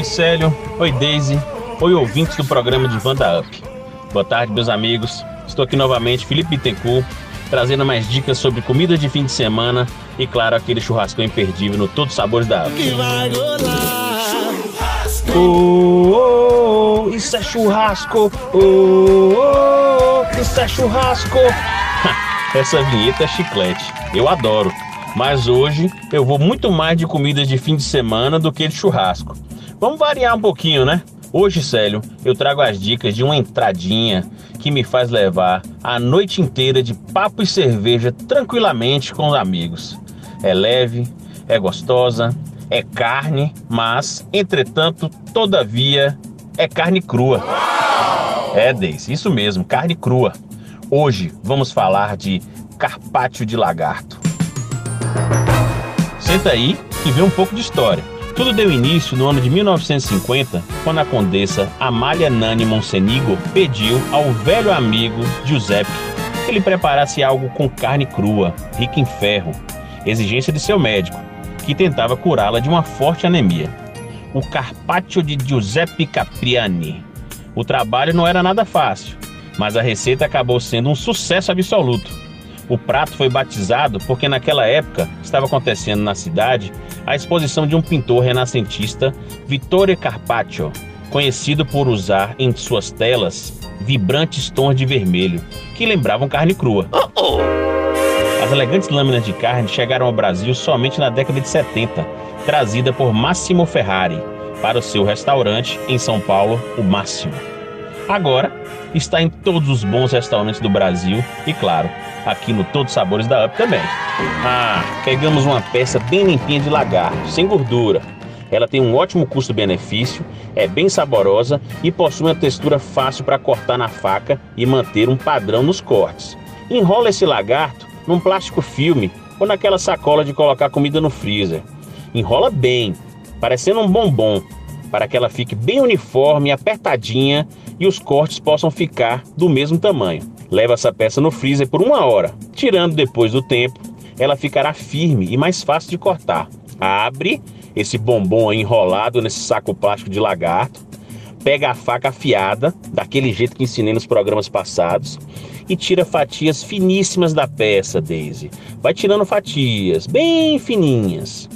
Oi Célio, oi Daisy, oi ouvintes do programa de Vanda Up. Boa tarde, meus amigos. Estou aqui novamente, Felipe Bittencourt, trazendo mais dicas sobre comida de fim de semana e, claro, aquele churrascão imperdível no Todos Sabores da Up. Que vai Oh, oh, oh, isso é churrasco! Oh, oh, isso é churrasco! Essa vinheta é chiclete, eu adoro. Mas hoje eu vou muito mais de comidas de fim de semana do que de churrasco. Vamos variar um pouquinho, né? Hoje, Célio, eu trago as dicas de uma entradinha que me faz levar a noite inteira de papo e cerveja tranquilamente com os amigos. É leve, é gostosa, é carne, mas, entretanto, todavia, é carne crua. É, Deise, isso mesmo, carne crua. Hoje vamos falar de carpaccio de lagarto. Senta aí e vê um pouco de história. Tudo deu início no ano de 1950, quando a condessa Amália Nani Monsenigo pediu ao velho amigo Giuseppe que ele preparasse algo com carne crua, rica em ferro, exigência de seu médico, que tentava curá-la de uma forte anemia. O carpaccio de Giuseppe Capriani. O trabalho não era nada fácil, mas a receita acabou sendo um sucesso absoluto o prato foi batizado porque naquela época estava acontecendo na cidade a exposição de um pintor renascentista, Vittore Carpaccio, conhecido por usar em suas telas vibrantes tons de vermelho que lembravam carne crua. As elegantes lâminas de carne chegaram ao Brasil somente na década de 70, trazida por Massimo Ferrari para o seu restaurante em São Paulo, o Máximo. Agora está em todos os bons restaurantes do Brasil e, claro, aqui no Todos Sabores da Up também. Ah, pegamos uma peça bem limpinha de lagarto, sem gordura. Ela tem um ótimo custo-benefício, é bem saborosa e possui uma textura fácil para cortar na faca e manter um padrão nos cortes. Enrola esse lagarto num plástico filme ou naquela sacola de colocar comida no freezer. Enrola bem, parecendo um bombom, para que ela fique bem uniforme, apertadinha e os cortes possam ficar do mesmo tamanho. Leva essa peça no freezer por uma hora. Tirando depois do tempo, ela ficará firme e mais fácil de cortar. Abre esse bombom enrolado nesse saco plástico de lagarto, pega a faca afiada, daquele jeito que ensinei nos programas passados, e tira fatias finíssimas da peça, Daisy. Vai tirando fatias bem fininhas.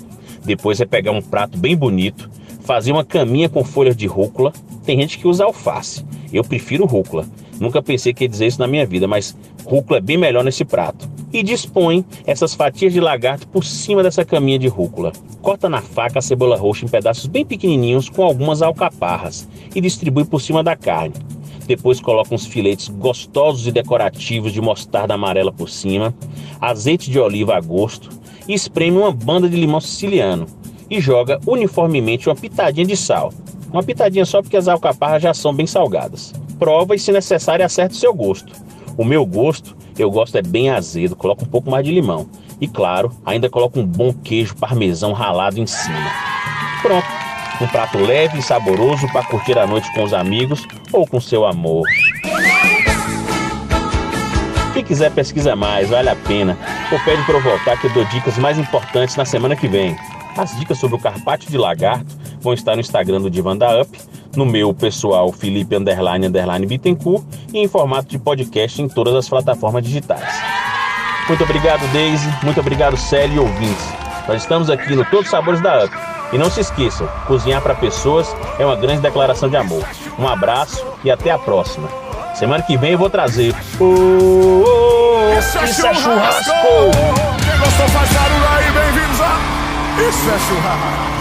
Depois é pegar um prato bem bonito, fazer uma caminha com folhas de rúcula. Tem gente que usa alface. Eu prefiro rúcula. Nunca pensei que ia dizer isso na minha vida, mas rúcula é bem melhor nesse prato. E dispõe essas fatias de lagarto por cima dessa caminha de rúcula. Corta na faca a cebola roxa em pedaços bem pequenininhos com algumas alcaparras e distribui por cima da carne. Depois coloca uns filetes gostosos e decorativos de mostarda amarela por cima, azeite de oliva a gosto e espreme uma banda de limão siciliano e joga uniformemente uma pitadinha de sal. Uma pitadinha só porque as alcaparras já são bem salgadas prova e, se necessário, acerte o seu gosto. O meu gosto, eu gosto é bem azedo, coloco um pouco mais de limão. E claro, ainda coloco um bom queijo parmesão ralado em cima. Pronto, um prato leve e saboroso para curtir a noite com os amigos ou com seu amor. Quem quiser pesquisa mais, vale a pena. Ou pede para eu voltar que eu dou dicas mais importantes na semana que vem. As dicas sobre o carpaccio de lagarto vão estar no Instagram do Divan da Up, no meu pessoal Felipe Underline Underline Bittencourt e em formato de podcast em todas as plataformas digitais. Muito obrigado, Daisy. Muito obrigado, Célio e ouvintes. Nós estamos aqui no Todos Sabores da Up. E não se esqueçam, cozinhar para pessoas é uma grande declaração de amor. Um abraço e até a próxima. Semana que vem eu vou trazer. Oh, oh, oh, isso, é isso é churrasco! Quem gostou faz barulho aí, bem-vindos a. Isso é churrasco!